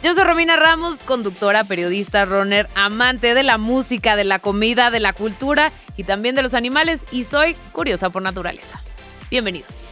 Yo soy Romina Ramos, conductora, periodista, runner, amante de la música, de la comida, de la cultura y también de los animales y soy curiosa por naturaleza. Bienvenidos.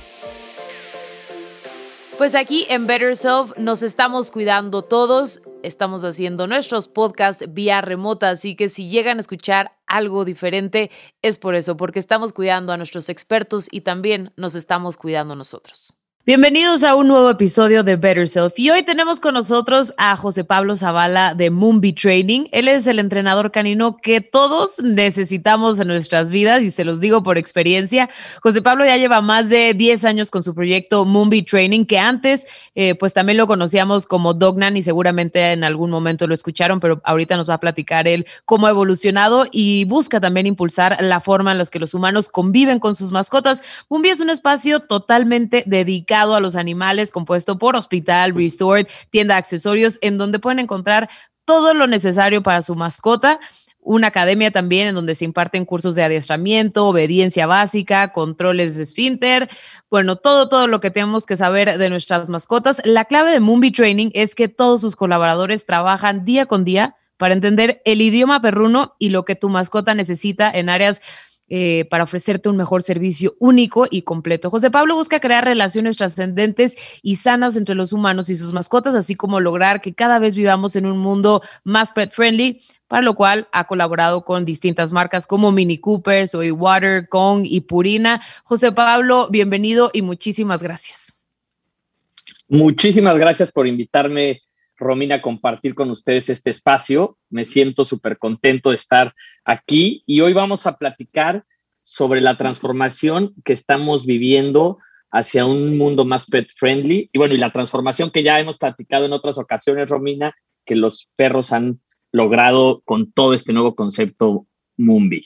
Pues aquí en Better Self nos estamos cuidando todos, estamos haciendo nuestros podcasts vía remota, así que si llegan a escuchar algo diferente es por eso, porque estamos cuidando a nuestros expertos y también nos estamos cuidando nosotros. Bienvenidos a un nuevo episodio de Better Self. Y hoy tenemos con nosotros a José Pablo Zavala de Moonbee Training. Él es el entrenador canino que todos necesitamos en nuestras vidas y se los digo por experiencia. José Pablo ya lleva más de 10 años con su proyecto Moonbee Training, que antes eh, pues también lo conocíamos como Dognan y seguramente en algún momento lo escucharon, pero ahorita nos va a platicar él cómo ha evolucionado y busca también impulsar la forma en la que los humanos conviven con sus mascotas. Moonbee es un espacio totalmente dedicado a los animales, compuesto por hospital, resort, tienda de accesorios, en donde pueden encontrar todo lo necesario para su mascota una academia también en donde se imparten cursos de adiestramiento, obediencia básica, controles de esfínter, bueno, todo, todo lo que tenemos que saber de nuestras mascotas. La clave de Moonbee Training es que todos sus colaboradores trabajan día con día para entender el idioma perruno y lo que tu mascota necesita en áreas eh, para ofrecerte un mejor servicio único y completo. José Pablo busca crear relaciones trascendentes y sanas entre los humanos y sus mascotas, así como lograr que cada vez vivamos en un mundo más pet friendly, para lo cual ha colaborado con distintas marcas como Mini Cooper, Soy Water, Kong y Purina. José Pablo, bienvenido y muchísimas gracias. Muchísimas gracias por invitarme Romina, compartir con ustedes este espacio. Me siento súper contento de estar aquí y hoy vamos a platicar sobre la transformación que estamos viviendo hacia un mundo más pet friendly y bueno, y la transformación que ya hemos platicado en otras ocasiones, Romina, que los perros han logrado con todo este nuevo concepto Mumbi.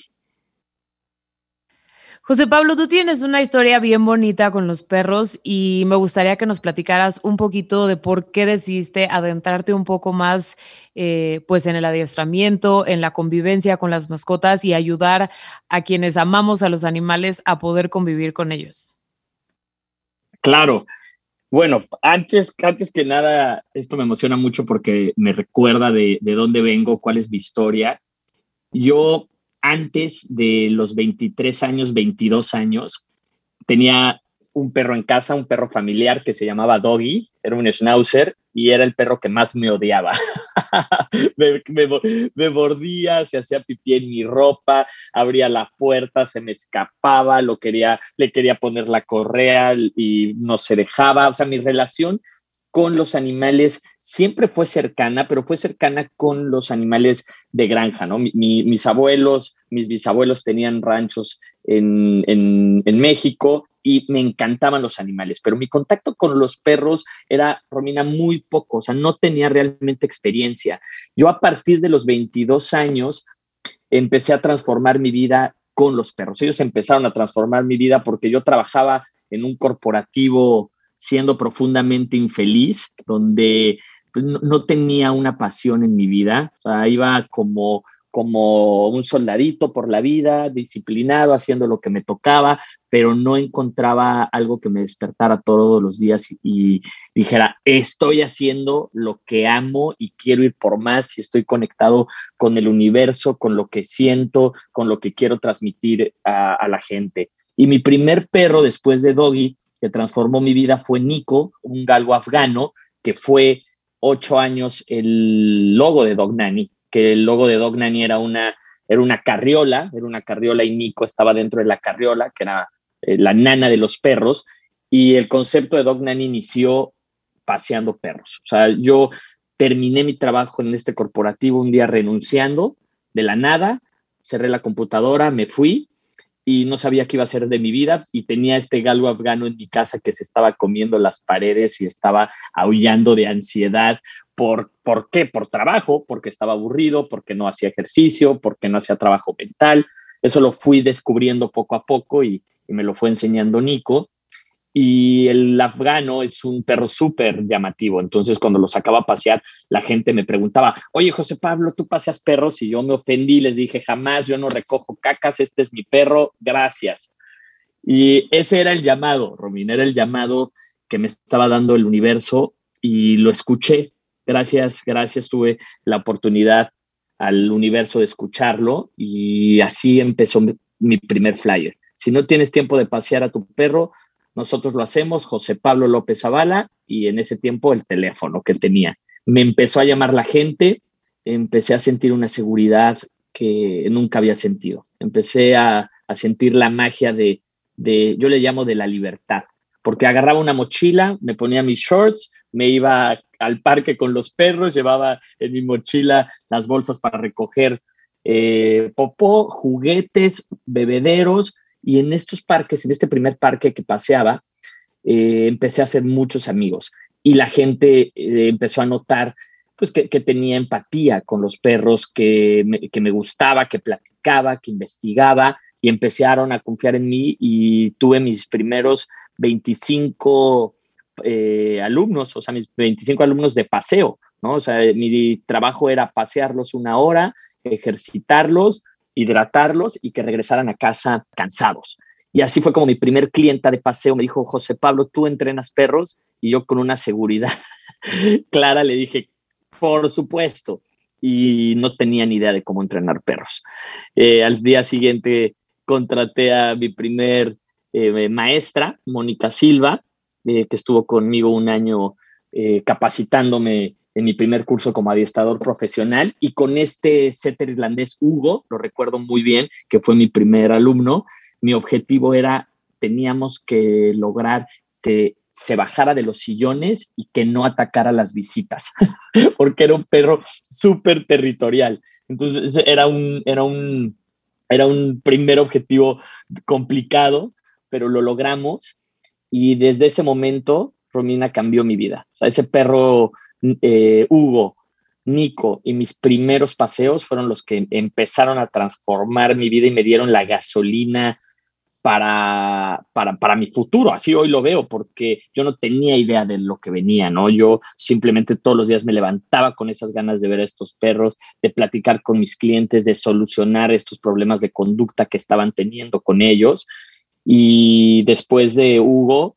José Pablo, tú tienes una historia bien bonita con los perros y me gustaría que nos platicaras un poquito de por qué decidiste adentrarte un poco más eh, pues en el adiestramiento, en la convivencia con las mascotas y ayudar a quienes amamos a los animales a poder convivir con ellos. Claro. Bueno, antes, antes que nada, esto me emociona mucho porque me recuerda de, de dónde vengo, cuál es mi historia. Yo antes de los 23 años, 22 años, tenía un perro en casa, un perro familiar que se llamaba Doggy, era un schnauzer y era el perro que más me odiaba. me, mordía, se hacía pipí en mi ropa, abría la puerta, se me escapaba, lo quería, le quería poner la correa y no se dejaba. O sea, mi relación con los animales siempre fue cercana, pero fue cercana con los animales de granja, ¿no? mis abuelos, mis bisabuelos tenían ranchos en, México y me encantaban los animales, pero mi contacto con los perros era, Romina, muy poco, o sea, no tenía realmente experiencia. Yo a partir de los 22 años empecé a transformar mi vida con los perros. Ellos empezaron a transformar mi vida porque yo trabajaba en un corporativo siendo profundamente infeliz, donde pues, no, tenía una pasión en mi vida, iba como como un soldadito por la vida, disciplinado, haciendo lo que me tocaba, pero no encontraba algo que me despertara todos los días y, dijera, estoy haciendo lo que amo y quiero ir por más y estoy conectado con el universo, con lo que siento, con lo que quiero transmitir a, a la gente. Y mi primer perro después de Doggy que transformó mi vida fue Nico, un galgo afgano, que fue ocho años el logo de Dog Nanny, que el logo de Dog Nanny era una, era una carriola, era una carriola y Nico estaba dentro de la carriola, que era eh, la nana de los perros, y el concepto de Dog Nanny inició paseando perros. O sea, yo terminé mi trabajo en este corporativo un día renunciando de la nada, cerré la computadora, me fui y no sabía qué iba a ser de mi vida y tenía este galgo afgano en mi casa que se estaba comiendo las paredes y estaba aullando de ansiedad ¿Por, ¿Por qué? Por trabajo, porque estaba aburrido, porque no hacía ejercicio, porque no hacía trabajo mental. Eso lo fui descubriendo poco a poco y me lo fue enseñando Nico. Y el afgano es un perro súper llamativo. Entonces, cuando lo sacaba a pasear, la gente me preguntaba, oye, José Pablo, ¿tú paseas perros? Y yo me ofendí, les dije, jamás, yo no recojo cacas, este es mi perro, gracias. Y ese era el llamado, Romín, era el llamado que me estaba dando el universo y lo escuché. Gracias, gracias, tuve la oportunidad al universo de escucharlo y así empezó mi primer flyer. Si no tienes tiempo de pasear a tu perro, nosotros lo hacemos, José Pablo López Zavala, y en ese tiempo el teléfono que tenía. Me empezó a llamar la gente, empecé a sentir una seguridad que nunca había sentido. Empecé a, sentir la magia de, de, yo le llamo de la libertad, porque agarraba una mochila, me ponía mis shorts, me iba al parque con los perros, llevaba en mi mochila las bolsas para recoger eh, popó, juguetes, bebederos, y en estos parques, en este primer parque que paseaba, eh, empecé a hacer muchos amigos y la gente eh, empezó a notar pues que, tenía empatía con los perros, que me, gustaba, que platicaba, que investigaba y empezaron a confiar en mí y tuve mis primeros 25 eh, alumnos, o sea, mis 25 alumnos de paseo, ¿no? O sea, mi trabajo era pasearlos una hora, ejercitarlos hidratarlos y que regresaran a casa cansados. Y así fue como mi primer clienta de paseo me dijo, José Pablo, ¿tú entrenas perros? Y yo con una seguridad clara le dije, por supuesto. Y no tenía ni idea de cómo entrenar perros. Eh, al día siguiente contraté a mi primer eh, maestra, Mónica Silva, eh, que estuvo conmigo un año capacitándome en mi primer curso como adiestrador profesional y con este setter irlandés Hugo, lo recuerdo muy bien, que fue mi primer alumno, mi objetivo era, teníamos que lograr que se bajara de los sillones y que no atacara las visitas, porque era un perro súper territorial. Entonces era un, era, un, era un primer objetivo complicado, pero lo logramos y desde ese momento Romina cambió mi vida. Ese perro eh, Hugo, Nico y mis primeros paseos fueron los que empezaron a transformar mi vida y me dieron la gasolina para, para, para, mi futuro. Así hoy lo veo, porque yo no tenía idea de lo que venía, ¿no? Yo simplemente todos los días me levantaba con esas ganas de ver a estos perros, de platicar con mis clientes, de solucionar estos problemas de conducta que estaban teniendo con ellos. Y después de Hugo,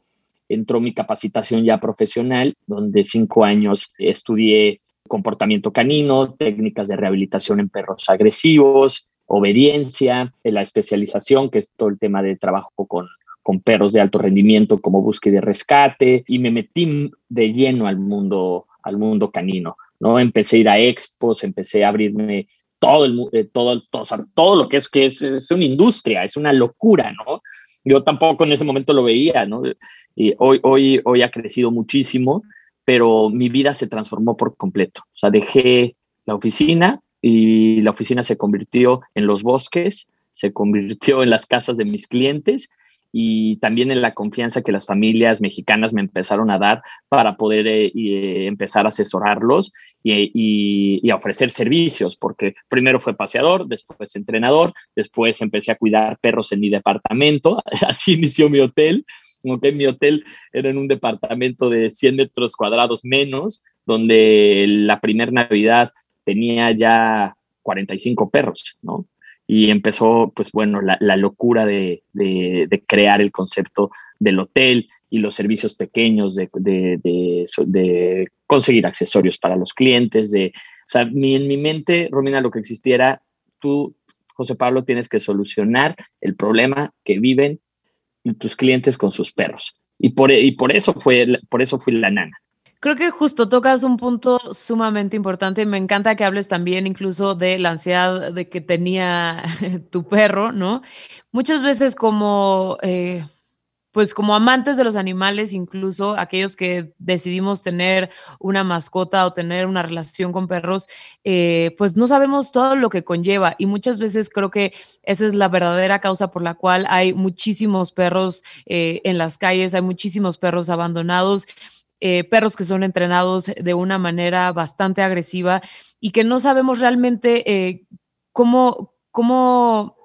entró mi capacitación ya profesional, donde cinco años estudié comportamiento canino, técnicas de rehabilitación en perros agresivos, obediencia, la especialización, que es todo el tema de trabajo con, con perros de alto rendimiento como búsqueda y rescate, y me metí de lleno al mundo, al mundo canino. ¿no? Empecé a ir a expos, empecé a abrirme todo, el, eh, todo, todo, todo lo que es que es, es una industria, es una locura, ¿no? Yo tampoco en ese momento lo veía, ¿no? Y hoy, hoy, hoy ha crecido muchísimo, pero mi vida se transformó por completo. O sea, dejé la oficina y la oficina se convirtió en los bosques, se convirtió en las casas de mis clientes y también en la confianza que las familias mexicanas me empezaron a dar para poder eh, eh, empezar a asesorarlos y, y, a ofrecer servicios, porque primero fue paseador, después entrenador, después empecé a cuidar perros en mi departamento, así inició mi hotel. Okay, mi hotel era en un departamento de 100 metros cuadrados menos, donde la primera Navidad tenía ya 45 perros, ¿no? Y empezó, pues bueno, la, locura de, crear el concepto del hotel y los servicios pequeños, de, conseguir accesorios para los clientes, de, o sea, en mi mente, Romina, lo que existiera, tú, José Pablo, tienes que solucionar el problema que viven tus clientes con sus perros. Y por, y por eso fue, por eso fui la nana. Creo que justo tocas un punto sumamente importante. Me encanta que hables también incluso de la ansiedad de que tenía tu perro, ¿no? Muchas veces como, eh, pues como amantes de los animales, incluso aquellos que decidimos tener una mascota o tener una relación con perros, eh, pues no sabemos todo lo que conlleva y muchas veces creo que esa es la verdadera causa por la cual hay muchísimos perros eh, en las calles, hay muchísimos perros abandonados eh, perros que son entrenados de una manera bastante agresiva y que no sabemos realmente eh, cómo, cómo,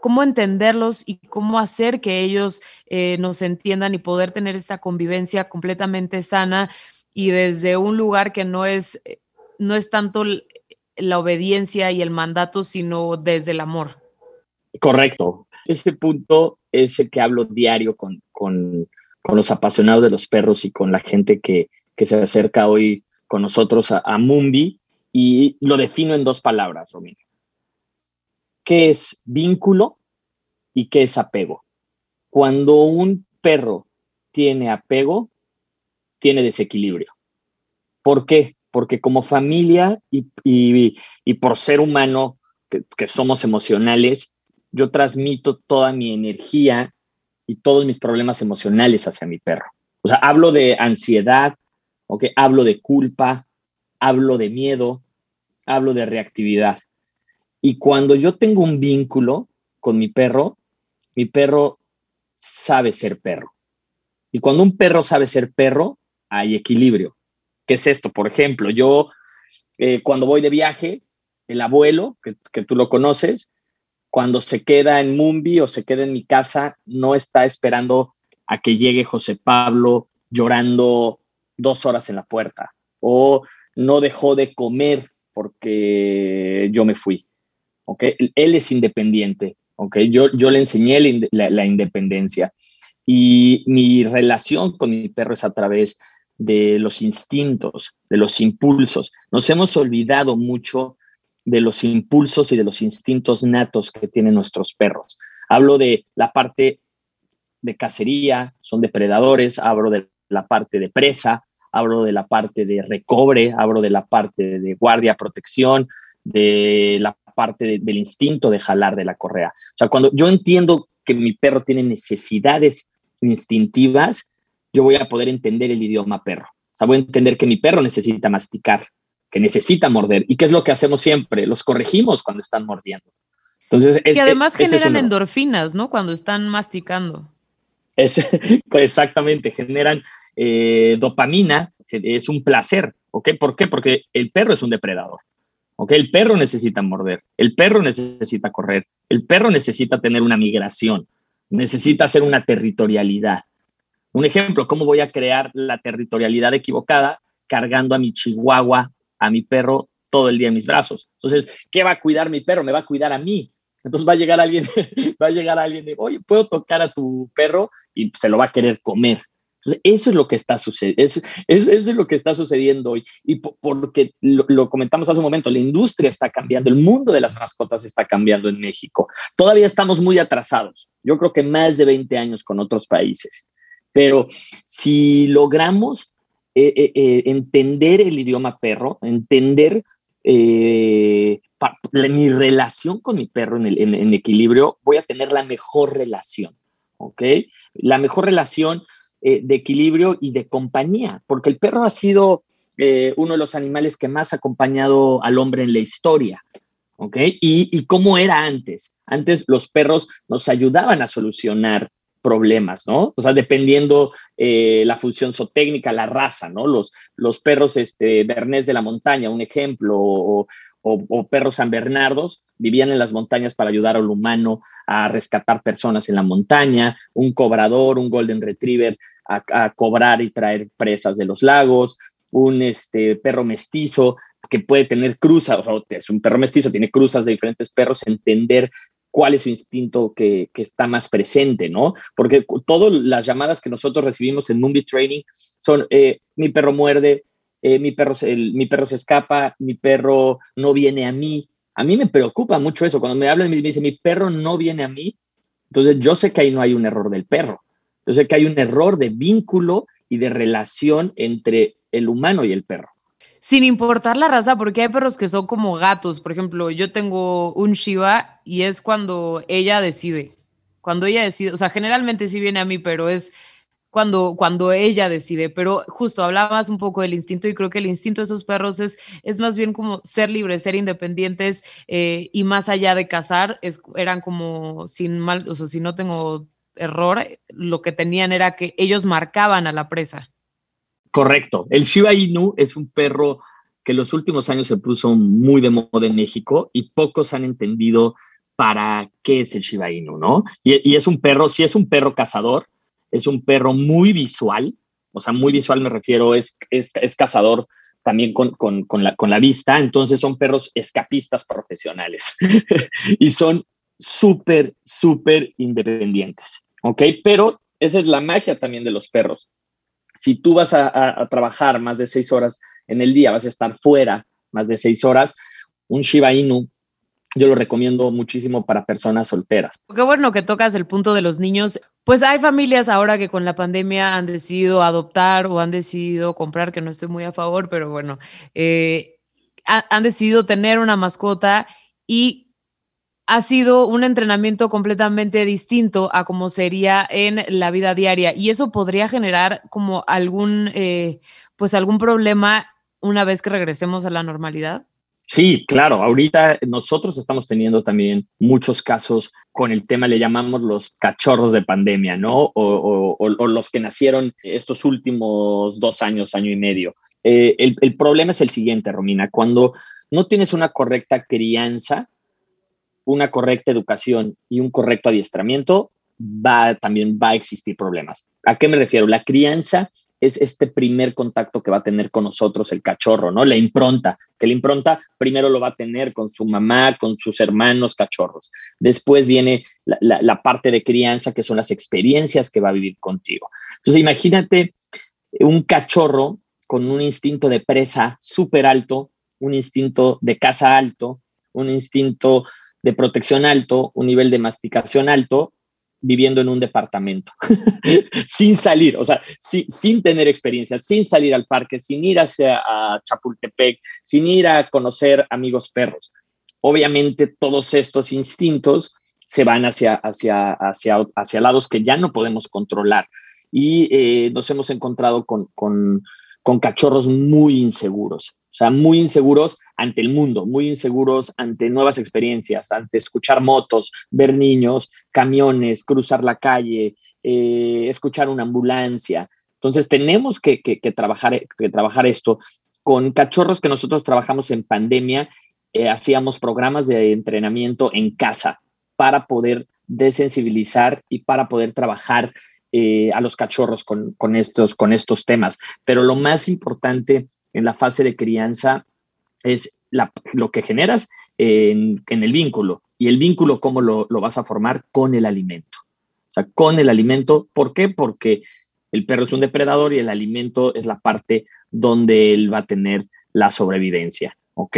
cómo entenderlos y cómo hacer que ellos eh, nos entiendan y poder tener esta convivencia completamente sana y desde un lugar que no es, no es tanto la obediencia y el mandato, sino desde el amor. Correcto. Este punto es el que hablo diario con, con, con los apasionados de los perros y con la gente que, que se acerca hoy con nosotros a, a, Mumbi y lo defino en dos palabras, Romina. ¿Qué es vínculo y qué es apego? Cuando un perro tiene apego, tiene desequilibrio. ¿Por qué? Porque como familia y, y, y por ser humano, que, que somos emocionales, yo transmito toda mi energía y todos mis problemas emocionales hacia mi perro. O sea, hablo de ansiedad, ¿ok? Hablo de culpa, hablo de miedo, hablo de reactividad. Y cuando yo tengo un vínculo con mi perro, mi perro sabe ser perro. Y cuando un perro sabe ser perro, hay equilibrio. ¿Qué es esto? Por ejemplo, yo eh, cuando voy de viaje, el abuelo, que, que tú lo conoces, cuando se queda en Mumbi o se queda en mi casa, no está esperando a que llegue José Pablo llorando dos horas en la puerta o no dejó de comer porque yo me fui. ¿okay? Él es independiente. ¿okay? Yo, yo le enseñé la, la, independencia y mi relación con mi perro es a través de los instintos, de los impulsos. Nos hemos olvidado mucho de los impulsos y de los instintos natos que tienen nuestros perros. Hablo de la parte de cacería, son depredadores, hablo de la parte de presa, hablo de la parte de recobre, hablo de la parte de guardia, protección, de la parte de, del instinto de jalar de la correa. O sea, cuando yo entiendo que mi perro tiene necesidades instintivas, yo voy a poder entender el idioma perro. O sea, voy a entender que mi perro necesita masticar, que necesita morder. ¿Y qué es lo que hacemos siempre? Los corregimos cuando están mordiendo. Entonces, es, que además generan es endorfinas, ¿no? Cuando están masticando. Es, exactamente, generan eh, dopamina, es un placer, ¿ok? ¿Por qué? Porque el perro es un depredador, ¿ok? El perro necesita morder, el perro necesita correr, el perro necesita tener una migración, necesita hacer una territorialidad. Un ejemplo, ¿cómo voy a crear la territorialidad equivocada cargando a mi chihuahua a mi perro todo el día en mis brazos. Entonces, ¿qué va a cuidar mi perro? Me va a cuidar a mí. Entonces va a llegar alguien, va a llegar alguien de, oye, ¿puedo tocar a tu perro? Y se lo va a querer comer. Entonces, eso es lo que está sucediendo, eso, eso, es lo que está sucediendo hoy. Y porque lo, lo, comentamos hace un momento, la industria está cambiando, el mundo de las mascotas está cambiando en México. Todavía estamos muy atrasados, yo creo que más de 20 años con otros países. Pero si logramos eh, eh, eh, entender el idioma perro, entender mi relación con mi perro en, equilibrio, voy a tener la mejor relación, ¿ok? La mejor relación de equilibrio y de compañía, porque el perro ha sido uno de los animales que más ha acompañado al hombre en la historia, ¿ok? Y, y cómo era antes. Antes los perros nos ayudaban a solucionar problemas, ¿no? O sea, dependiendo eh, la función zootécnica, la raza, ¿no? Los, los perros este, Bernés de la montaña, un ejemplo, o, perros San Bernardos, vivían en las montañas para ayudar al humano a rescatar personas en la montaña, un cobrador, un golden retriever a, a cobrar y traer presas de los lagos, un este, perro mestizo que puede tener cruzas, o sea, es un perro mestizo, tiene cruzas de diferentes perros, entender cuál es su instinto que, que, está más presente, ¿no? Porque todas las llamadas que nosotros recibimos en Mumbi Training son, eh, mi perro muerde, eh, mi, perro, mi perro se escapa, mi perro no viene a mí. A mí me preocupa mucho eso. Cuando me hablan, me dice, mi perro no viene a mí. Entonces yo sé que ahí no hay un error del perro. Yo sé que hay un error de vínculo y de relación entre el humano y el perro sin importar la raza, porque hay perros que son como gatos. Por ejemplo, yo tengo un Shiva y es cuando ella decide. Cuando ella decide, o sea, generalmente sí viene a mí, pero es cuando, cuando ella decide. Pero justo hablabas un poco del instinto y creo que el instinto de esos perros es, es más bien como ser libres, ser independientes eh, y más allá de cazar, es, eran como sin mal, o sea, si no tengo error, lo que tenían era que ellos marcaban a la presa. Correcto. El Shiba Inu es un perro que en los últimos años se puso muy de moda en México y pocos han entendido para qué es el Shiba Inu, ¿no? Y, es un perro, si es un perro cazador, es un perro muy visual, o sea, muy visual me refiero, es, es, cazador también con, con, la, con la vista, entonces son perros escapistas profesionales y son súper, súper independientes, ¿ok? Pero esa es la magia también de los perros. Si tú vas a, trabajar más de seis horas en el día, vas a estar fuera más de seis horas, un Shiba Inu yo lo recomiendo muchísimo para personas solteras. Qué bueno que tocas el punto de los niños. Pues hay familias ahora que con la pandemia han decidido adoptar o han decidido comprar, que no estoy muy a favor, pero bueno, eh, han decidido tener una mascota y ha sido un entrenamiento completamente distinto a como sería en la vida diaria y eso podría generar como algún, eh, pues algún problema una vez que regresemos a la normalidad. Sí, claro. Ahorita nosotros estamos teniendo también muchos casos con el tema, le llamamos los cachorros de pandemia, ¿no? O, los que nacieron estos últimos dos años, año y medio. Eh, el problema es el siguiente, Romina. Cuando no tienes una correcta crianza, una correcta educación y un correcto adiestramiento, va, también va a existir problemas. ¿A qué me refiero? La crianza es este primer contacto que va a tener con nosotros el cachorro, ¿no? La impronta, que la impronta primero lo va a tener con su mamá, con sus hermanos cachorros. Después viene la, parte de crianza, que son las experiencias que va a vivir contigo. Entonces, imagínate un cachorro con un instinto de presa súper alto, un instinto de caza alto, un instinto de protección alto, un nivel de masticación alto, viviendo en un departamento, sin salir, o sea, sin tener experiencia, sin salir al parque, sin ir hacia a Chapultepec, sin ir a conocer amigos perros. Obviamente todos estos instintos se van hacia, hacia, hacia, hacia lados que ya no podemos controlar y eh, nos hemos encontrado con, con, con cachorros muy inseguros. O sea, muy inseguros ante el mundo, muy inseguros ante nuevas experiencias, ante escuchar motos, ver niños, camiones, cruzar la calle, eh, escuchar una ambulancia. Entonces, tenemos que, trabajar, que trabajar esto. Con cachorros que nosotros trabajamos en pandemia, eh, hacíamos programas de entrenamiento en casa para poder desensibilizar y para poder trabajar eh, a los cachorros con, con, estos, con estos temas. Pero lo más importante en la fase de crianza es lo que generas en, el vínculo. Y el vínculo, ¿cómo lo, vas a formar? Con el alimento. O sea, con el alimento. ¿Por qué? Porque el perro es un depredador y el alimento es la parte donde él va a tener la sobrevivencia. ¿Ok?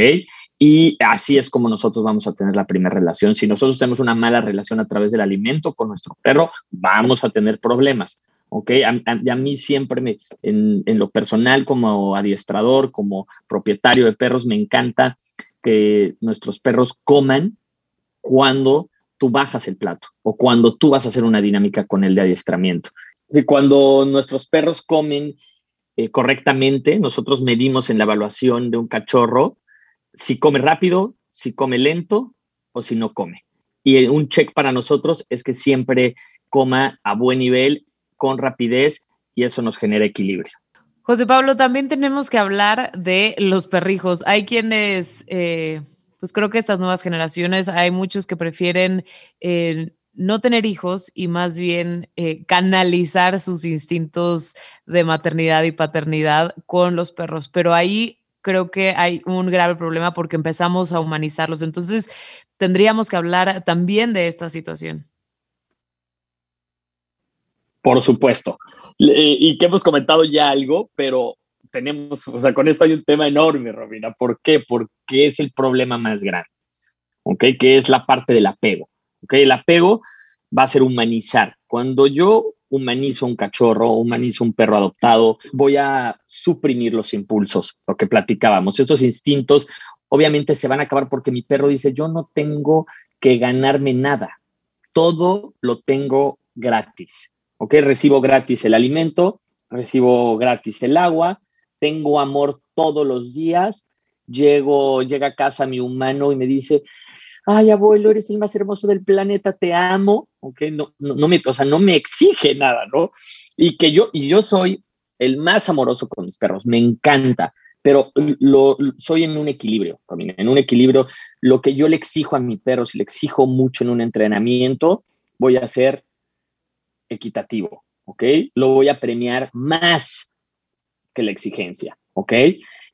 Y así es como nosotros vamos a tener la primera relación. Si nosotros tenemos una mala relación a través del alimento con nuestro perro, vamos a tener problemas. ¿ok? A, mí siempre, me, en, lo personal, como adiestrador, como propietario de perros, me encanta que nuestros perros coman cuando tú bajas el plato o cuando tú vas a hacer una dinámica con el de adiestramiento. cuando nuestros perros comen eh, correctamente, nosotros medimos en la evaluación de un cachorro si come rápido, si come lento o si no come. Y un check para nosotros es que siempre coma a buen nivel con rapidez y eso nos genera equilibrio. José Pablo, también tenemos que hablar de los perrijos. Hay quienes, eh, pues creo que estas nuevas generaciones, hay muchos que prefieren eh, no tener hijos y más bien eh, canalizar sus instintos de maternidad y paternidad con los perros. Pero ahí creo que hay un grave problema porque empezamos a humanizarlos. Entonces, tendríamos que hablar también de esta situación. Por supuesto. Y que hemos comentado ya algo, pero tenemos, o sea, con esto hay un tema enorme, Robina. ¿Por qué? Porque es el problema más grande, ¿ok? Que es la parte del apego, ¿ok? El apego va a ser humanizar. Cuando yo humanizo un cachorro, humanizo un perro adoptado, voy a suprimir los impulsos, lo que platicábamos. Estos instintos obviamente se van a acabar porque mi perro dice, yo no tengo que ganarme nada, todo lo tengo gratis. ¿ok? Recibo gratis el alimento, recibo gratis el agua, tengo amor todos los días, llego, llega a casa mi humano y me dice, ay abuelo, eres el más hermoso del planeta, te amo, ¿ok? No, no, me, o sea, no me exige nada, ¿no? Y que yo, y yo soy el más amoroso con mis perros, me encanta, pero lo, soy en un equilibrio, en un equilibrio, lo que yo le exijo a mi perro, si le exijo mucho en un entrenamiento, voy a ser equitativo, ¿ok? Lo voy a premiar más que la exigencia, ¿ok?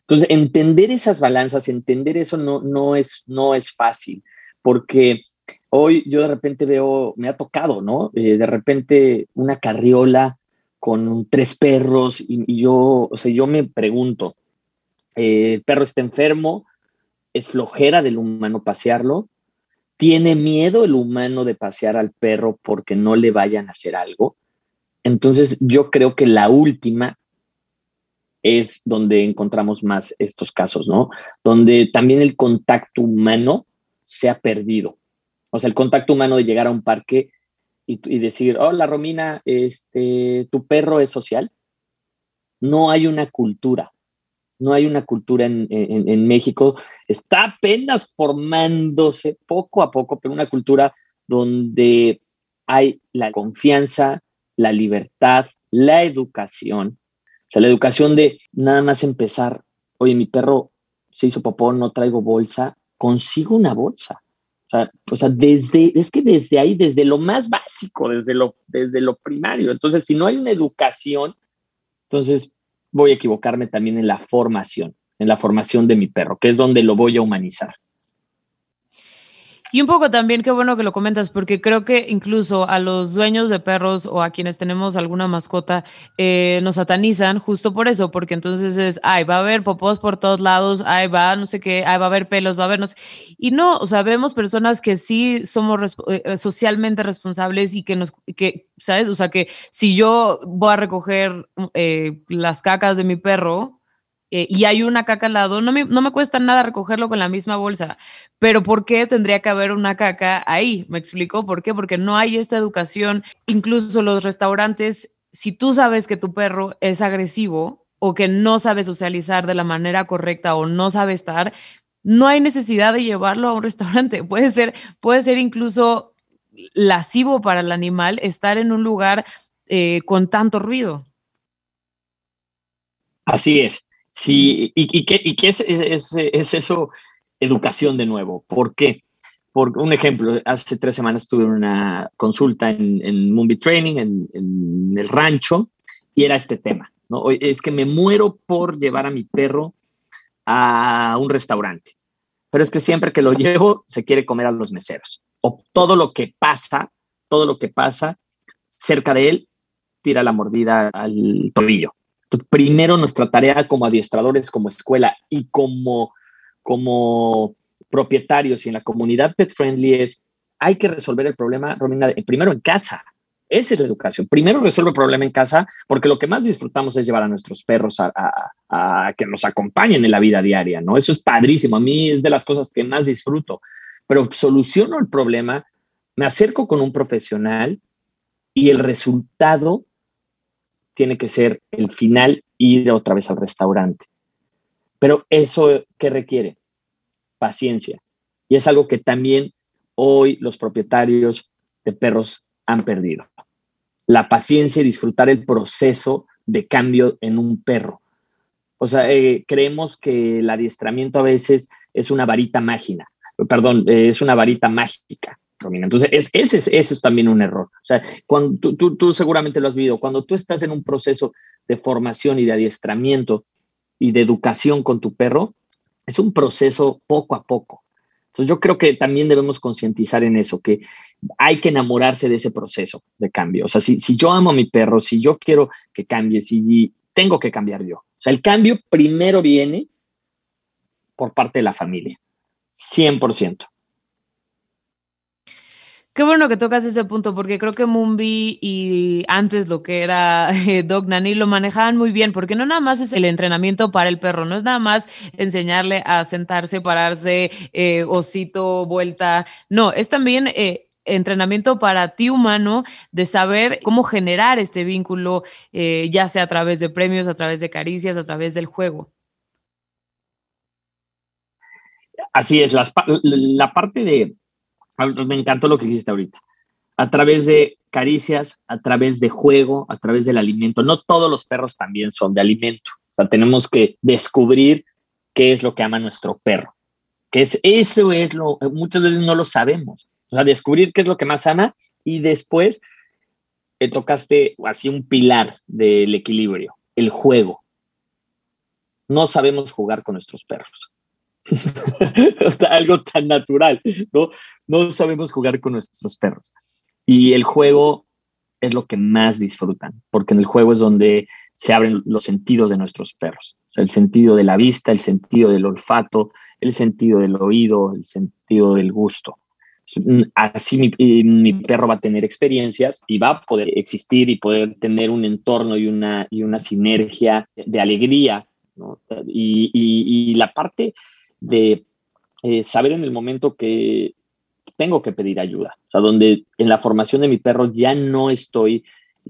Entonces, entender esas balanzas, entender eso no, no, es, no es fácil, porque hoy yo de repente veo, me ha tocado, ¿no? Eh, de repente una carriola con tres perros y, yo, o sea, yo me pregunto, eh, el perro está enfermo, es flojera del humano pasearlo, tiene miedo el humano de pasear al perro porque no le vayan a hacer algo. Entonces yo creo que la última es donde encontramos más estos casos, ¿no? Donde también el contacto humano se ha perdido. O sea, el contacto humano de llegar a un parque y, decir, hola Romina, este, tu perro es social. No hay una cultura, no hay una cultura en, en, México. Está apenas formándose poco a poco, pero una cultura donde hay la confianza, la libertad, la educación. O sea, la educación de nada más empezar, oye, mi perro se hizo popó, no traigo bolsa, consigo una bolsa. O sea, desde, es que desde ahí, desde lo más básico, desde lo, desde lo primario. Entonces, si no hay una educación, entonces voy a equivocarme también en la formación, en la formación de mi perro, que es donde lo voy a humanizar. Y un poco también, qué bueno que lo comentas, porque creo que incluso a los dueños de perros o a quienes tenemos alguna mascota eh, nos satanizan justo por eso, porque entonces es, ay, va a haber popós por todos lados, ay, va, no sé qué, ay, va a haber pelos, va a haber, no sé. Y no, o sea, vemos personas que sí somos eh, socialmente responsables y que nos, que, ¿sabes? O sea, que si yo voy a recoger eh, las cacas de mi perro, eh, y hay una caca al lado, no me, no me cuesta nada recogerlo con la misma bolsa, pero ¿por qué tendría que haber una caca ahí? ¿Me explico? ¿Por qué? Porque no hay esta educación. Incluso los restaurantes, si tú sabes que tu perro es agresivo o que no sabe socializar de la manera correcta o no sabe estar, no hay necesidad de llevarlo a un restaurante. Puede ser, puede ser incluso lascivo para el animal estar en un lugar eh, con tanto ruido. Así es. Sí, ¿y, qué, es, eso? Educación de nuevo. ¿Por qué? Por un ejemplo, hace tres semanas tuve una consulta en, en Training, en, el rancho, y era este tema. ¿no? Es que me muero por llevar a mi perro a un restaurante, pero es que siempre que lo llevo se quiere comer a los meseros. O todo lo que pasa, todo lo que pasa cerca de él, tira la mordida al tobillo primero nuestra tarea como adiestradores, como escuela y como, como propietarios y en la comunidad pet friendly es, hay que resolver el problema, Romina, primero en casa. Esa es la educación. Primero resuelve el problema en casa porque lo que más disfrutamos es llevar a nuestros perros a, a, que nos acompañen en la vida diaria, ¿no? Eso es padrísimo. A mí es de las cosas que más disfruto. Pero soluciono el problema, me acerco con un profesional y el resultado tiene que ser el final, ir otra vez al restaurante. Pero eso, ¿qué requiere? Paciencia. Y es algo que también hoy los propietarios de perros han perdido. La paciencia y disfrutar el proceso de cambio en un perro. O sea, eh, creemos que el adiestramiento a veces es una varita mágica, perdón, eh, es una varita mágica. Entonces, es, ese, es también un error. O sea, cuando tú, seguramente lo has vivido, cuando tú estás en un proceso de formación y de adiestramiento y de educación con tu perro, es un proceso poco a poco. Entonces, yo creo que también debemos concientizar en eso, que hay que enamorarse de ese proceso de cambio. O sea, si, si yo amo a mi perro, si yo quiero que cambie, si tengo que cambiar yo. O sea, el cambio primero viene por parte de la familia, 100%. Qué bueno que tocas ese punto, porque creo que Mumbi y antes lo que era eh, Dog Nanny lo manejaban muy bien, porque no nada más es el entrenamiento para el perro, no es nada más enseñarle a sentarse, pararse, eh, osito, vuelta, no, es también... Eh, entrenamiento para ti humano de saber cómo generar este vínculo, ya sea a través de premios, a través de caricias, a través del juego. Así es, la parte de, me encantó lo que dijiste ahorita. A través de caricias a través de juego, a través del alimento. No todos los perros también son de alimento. O sea, tenemos que descubrir qué es lo que ama nuestro perro. Que es eso es lo muchas veces no lo sabemos. O sea, descubrir qué es lo que más ama y después te tocaste así un pilar del equilibrio, el juego. No sabemos jugar con nuestros perros. Algo tan natural, ¿no? No sabemos jugar con nuestros perros. Y el juego es lo que más disfrutan, porque en el juego es donde se abren los sentidos de nuestros perros. el sentido de la vista, el sentido del olfato, el sentido del oído, el sentido del gusto. Así mi, perro va a tener experiencias y va a poder existir y poder tener un entorno y una, y una sinergia de alegría. Y, la parte de eh, saber en el momento que tengo que pedir ayuda. O sea, donde en la formación de mi perro ya no estoy,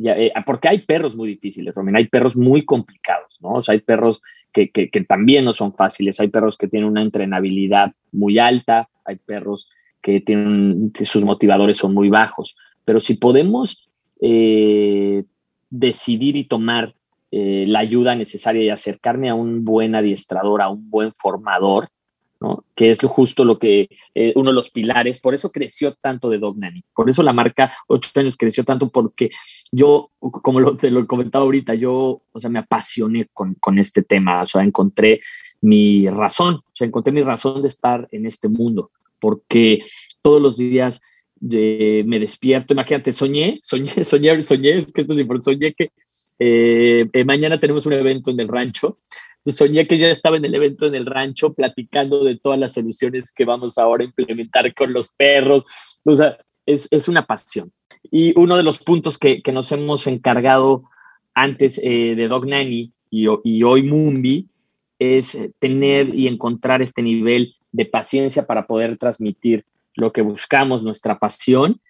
eh, porque hay perros muy difíciles, Romina, hay perros muy complicados, ¿no? O sea, hay perros que, también no son fáciles, hay perros que tienen una entrenabilidad muy alta, hay perros que tienen, sus motivadores son muy bajos, pero si podemos eh, decidir y tomar la ayuda necesaria y acercarme a un buen adiestrador, a un buen formador, que es justo lo que eh, uno de los pilares, por eso creció tanto de Dog Nanny, por eso la marca ocho años creció tanto porque yo, como lo, te lo comentaba ahorita, yo, o sea, me apasioné con, con este tema, o sea, encontré mi razón, o sea, encontré mi razón de estar en este mundo, porque todos los días eh, me despierto, imagínate, soñé, soñé, soñé, soñé, es que esto es soñé que eh, mañana tenemos un evento en el rancho soñé que ya estaba en el evento en el rancho platicando de todas las soluciones que vamos ahora a implementar con los perros. O sea, es, es una pasión. Y uno de los puntos que, que nos hemos encargado antes eh, de Dog Nanny y, y hoy Mumbi es tener y encontrar este nivel de paciencia para poder transmitir lo que buscamos, nuestra pasión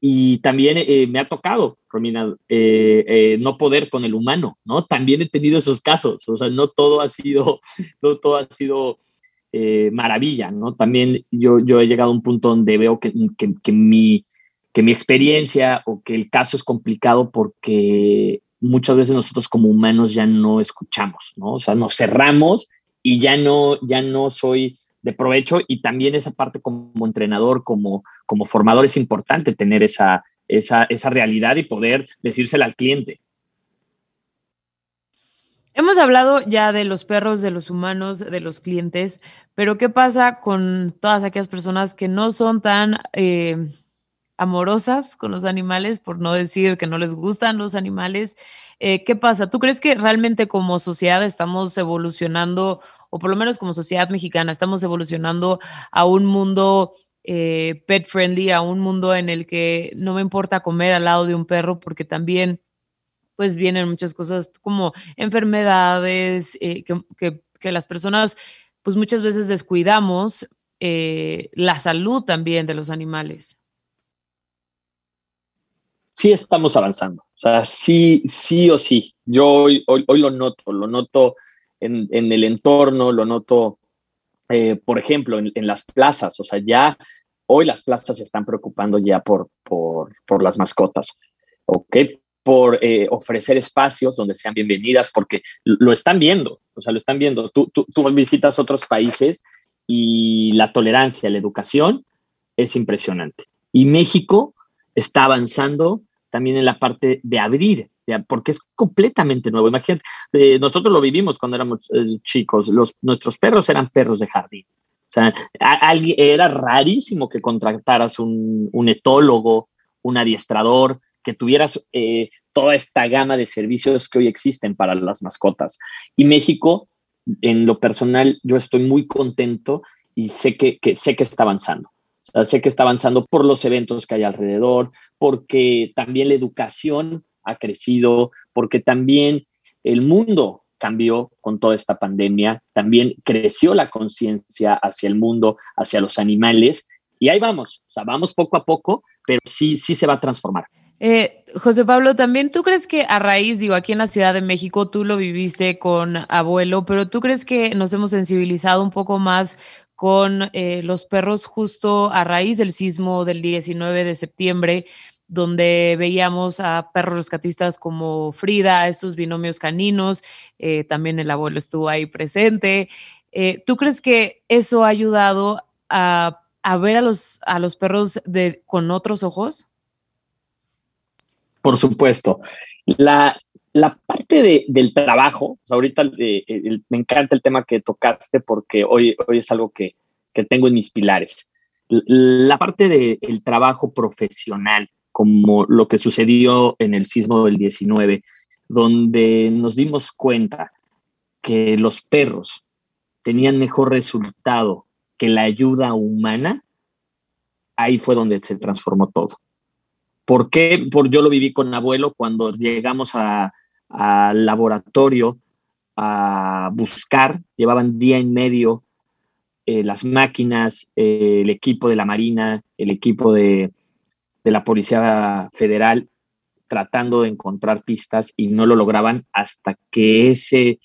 y también eh, me ha tocado, Romina, eh, eh, no poder con el humano, ¿no? También he tenido esos casos, o sea, no todo ha sido, no todo ha sido maravilla, ¿no? También yo, yo he llegado a un punto donde veo que, que, que, mi, que mi experiencia o que el caso es complicado porque muchas veces nosotros como humanos ya no escuchamos, ¿no? O sea, nos cerramos y ya no, ya no soy de provecho y también esa parte como entrenador, como, como formador es importante tener esa, esa, esa realidad y poder decírsela al cliente. Hemos hablado ya de los perros, de los humanos, de los clientes, pero ¿qué pasa con todas aquellas personas que no son tan eh, amorosas con los animales, por no decir que no les gustan los animales? Eh, ¿Qué pasa? ¿Tú crees que realmente como sociedad estamos evolucionando o por lo menos como sociedad mexicana, estamos evolucionando a un mundo eh, pet friendly, a un mundo en el que no me importa comer al lado de un perro porque también pues vienen muchas cosas como enfermedades eh, que, las personas pues muchas veces descuidamos eh, la salud también de los animales. Sí estamos avanzando, o sea, sí, sí o sí. Yo hoy, hoy lo noto, lo noto en, el entorno, lo noto, eh, por ejemplo, en, las plazas, o sea, ya hoy las plazas se están preocupando ya por, por, por las mascotas, ¿ok? Por eh, ofrecer espacios donde sean bienvenidas, porque lo están viendo, o sea, lo están viendo. Tú, tú, tú visitas otros países y la tolerancia, la educación es impresionante. Y México está avanzando también en la parte de abrir porque es completamente nuevo. Imagínate, eh, nosotros lo vivimos cuando éramos eh, chicos, los, nuestros perros eran perros de jardín. O sea, alguien, era rarísimo que contrataras un, un, etólogo, un adiestrador, que tuvieras eh, toda esta gama de servicios que hoy existen para las mascotas. Y México, en lo personal, yo estoy muy contento y sé que, que sé que está avanzando. sé que está avanzando por los eventos que hay alrededor, porque también la educación ha crecido, porque también el mundo cambió con toda esta pandemia, también creció la conciencia hacia el mundo, hacia los animales, y ahí vamos, o sea, vamos poco a poco, pero sí, sí se va a transformar. Eh, José Pablo, también tú crees que a raíz, digo, aquí en la Ciudad de México tú lo viviste con abuelo, pero tú crees que nos hemos sensibilizado un poco más con eh, los perros justo a raíz del sismo del 19 de septiembre, donde veíamos a perros rescatistas como Frida, estos binomios caninos, eh, también el abuelo estuvo ahí presente. Eh, ¿Tú crees que eso ha ayudado a, ver a los, a los perros de, con otros ojos? Por supuesto. La, parte del trabajo, ahorita eh, me encanta el tema que tocaste porque hoy, hoy es algo que, que tengo en mis pilares. La parte del trabajo profesional, como lo que sucedió en el sismo del 19, donde nos dimos cuenta que los perros tenían mejor resultado que la ayuda humana, ahí fue donde se transformó todo. ¿Por qué? Por, yo lo viví con abuelo cuando llegamos al laboratorio a buscar, llevaban día y medio eh, las máquinas, eh, el equipo de la Marina, el equipo de, de la Policía Federal tratando de encontrar pistas y no lo lograban hasta que ese,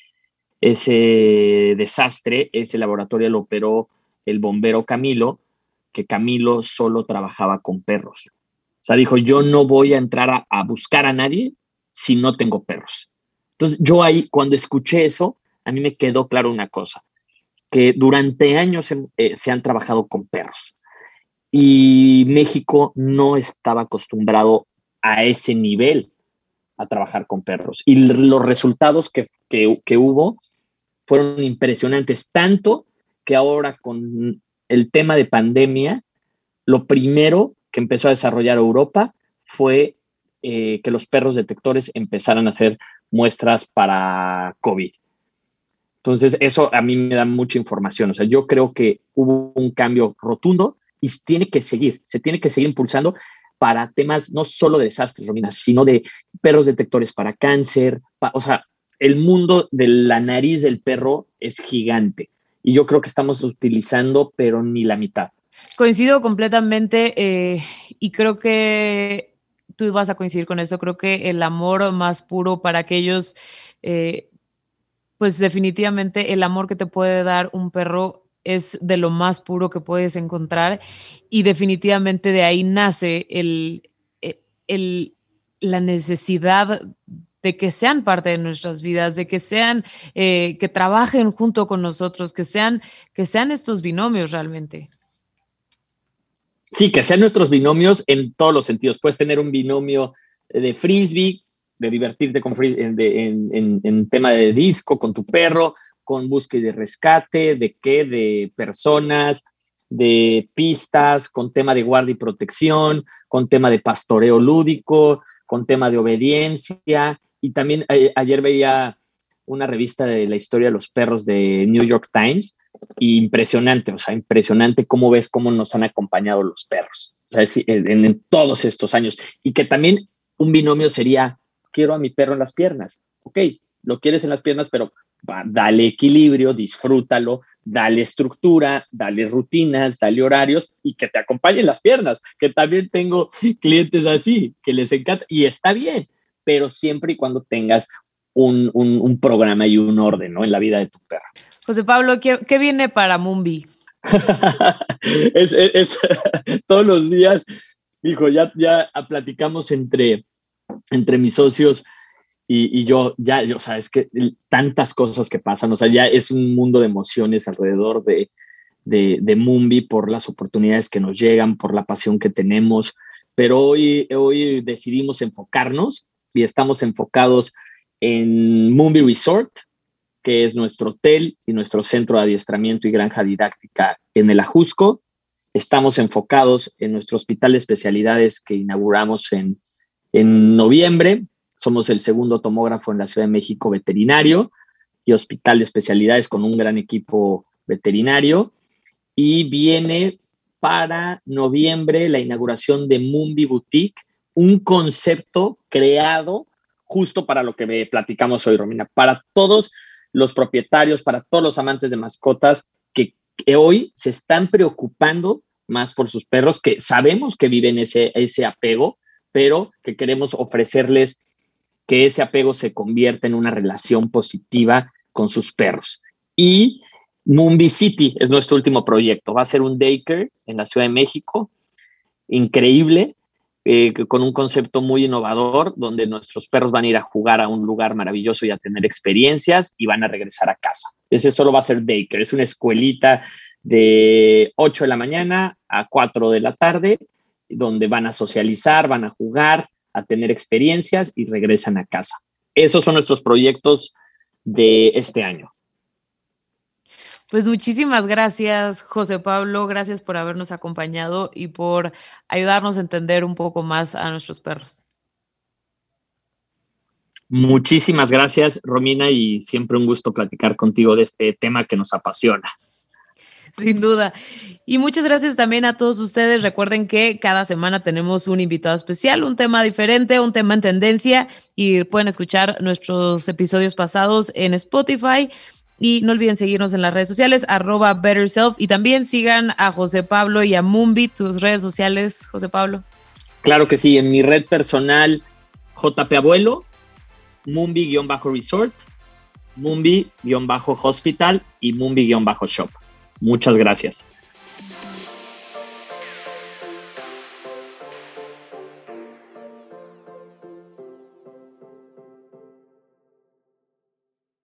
ese desastre, ese laboratorio lo operó el bombero Camilo, que Camilo solo trabajaba con perros. O sea, dijo, yo no voy a entrar a, buscar a nadie si no tengo perros. Entonces, yo ahí, cuando escuché eso, a mí me quedó claro una cosa, que durante años eh, se han trabajado con perros y México no estaba acostumbrado a ese nivel a trabajar con perros. Y los resultados que, que, hubo fueron impresionantes, tanto que ahora con el tema de pandemia, lo primero que empezó a desarrollar Europa fue eh, que los perros detectores empezaran a hacer muestras para COVID. Entonces, eso a mí me da mucha información. O sea, yo creo que hubo un cambio rotundo y tiene que seguir, se tiene que seguir impulsando para temas no solo de desastres, Romina, sino de perros detectores para cáncer. o sea, el mundo de la nariz del perro es gigante y yo creo que estamos utilizando, pero ni la mitad. Coincido completamente eh, y creo que tú vas a coincidir con eso. Creo que el amor más puro para aquellos, eh, pues definitivamente el amor que te puede dar un perro es de lo más puro que puedes encontrar y definitivamente de ahí nace el, e, el, la necesidad de que sean parte de nuestras vidas, de que sean, eh, que trabajen junto con nosotros, que sean, que sean estos binomios realmente. Sí, que sean nuestros binomios en todos los sentidos. Puedes tener un binomio de frisbee de divertirte con en, en, tema de disco con tu perro, con búsqueda y de rescate, de qué, de personas, de pistas, con tema de guardia y protección, con tema de pastoreo lúdico, con tema de obediencia. Y también eh, ayer veía una revista de la historia de los perros de New York Times impresionante, o sea, impresionante cómo ves cómo nos han acompañado los perros, o sea, en, en todos estos años. Y que también un binomio sería quiero a mi perro en las piernas. Ok, lo quieres en las piernas, pero dale equilibrio, disfrútalo, dale estructura, dale rutinas, dale horarios y que te acompañen las piernas, que también tengo clientes así, que les encanta y está bien, pero siempre y cuando tengas un, programa y un orden ¿no? en la vida de tu perro. José Pablo, ¿qué, viene para Mumbi? es, todos los días, hijo, ya, ya platicamos entre entre mis socios y, yo, ya, o sea, es que tantas cosas que pasan, o sea, ya es un mundo de emociones alrededor de, de, de Mumbi por las oportunidades que nos llegan, por la pasión que tenemos, pero hoy, hoy decidimos enfocarnos y estamos enfocados en Mumbi Resort, que es nuestro hotel y nuestro centro de adiestramiento y granja didáctica en el Ajusco. Estamos enfocados en nuestro hospital de especialidades que inauguramos en en noviembre somos el segundo tomógrafo en la Ciudad de México veterinario y hospital de especialidades con un gran equipo veterinario. Y viene para noviembre la inauguración de Mumbi Boutique, un concepto creado justo para lo que platicamos hoy, Romina, para todos los propietarios, para todos los amantes de mascotas que, hoy se están preocupando más por sus perros, que sabemos que viven ese, ese apego, pero que queremos ofrecerles que ese apego se convierta en una relación positiva con sus perros. Y Mumbi City es nuestro último proyecto. Va a ser un daycare en la Ciudad de México, increíble, eh, con un concepto muy innovador, donde nuestros perros van a ir a jugar a un lugar maravilloso y a tener experiencias y van a regresar a casa. Ese solo va a ser Baker, es una escuelita de 8 de la mañana a 4 de la tarde, donde van a socializar, van a jugar, a tener experiencias y regresan a casa. Esos son nuestros proyectos de este año. Pues muchísimas gracias, José Pablo. Gracias por habernos acompañado y por ayudarnos a entender un poco más a nuestros perros. Muchísimas gracias, Romina, y siempre un gusto platicar contigo de este tema que nos apasiona. Sin duda. Y muchas gracias también a todos ustedes. Recuerden que cada semana tenemos un invitado especial, un tema diferente, un tema en tendencia y pueden escuchar nuestros episodios pasados en Spotify y no olviden seguirnos en las redes sociales, arroba BetterSelf. Y también sigan a José Pablo y a Mumbi, tus redes sociales, José Pablo. Claro que sí, en mi red personal, JP Abuelo, Mumbi-Resort, Mumbi-Hospital y Mumbi-Shop. Muchas gracias.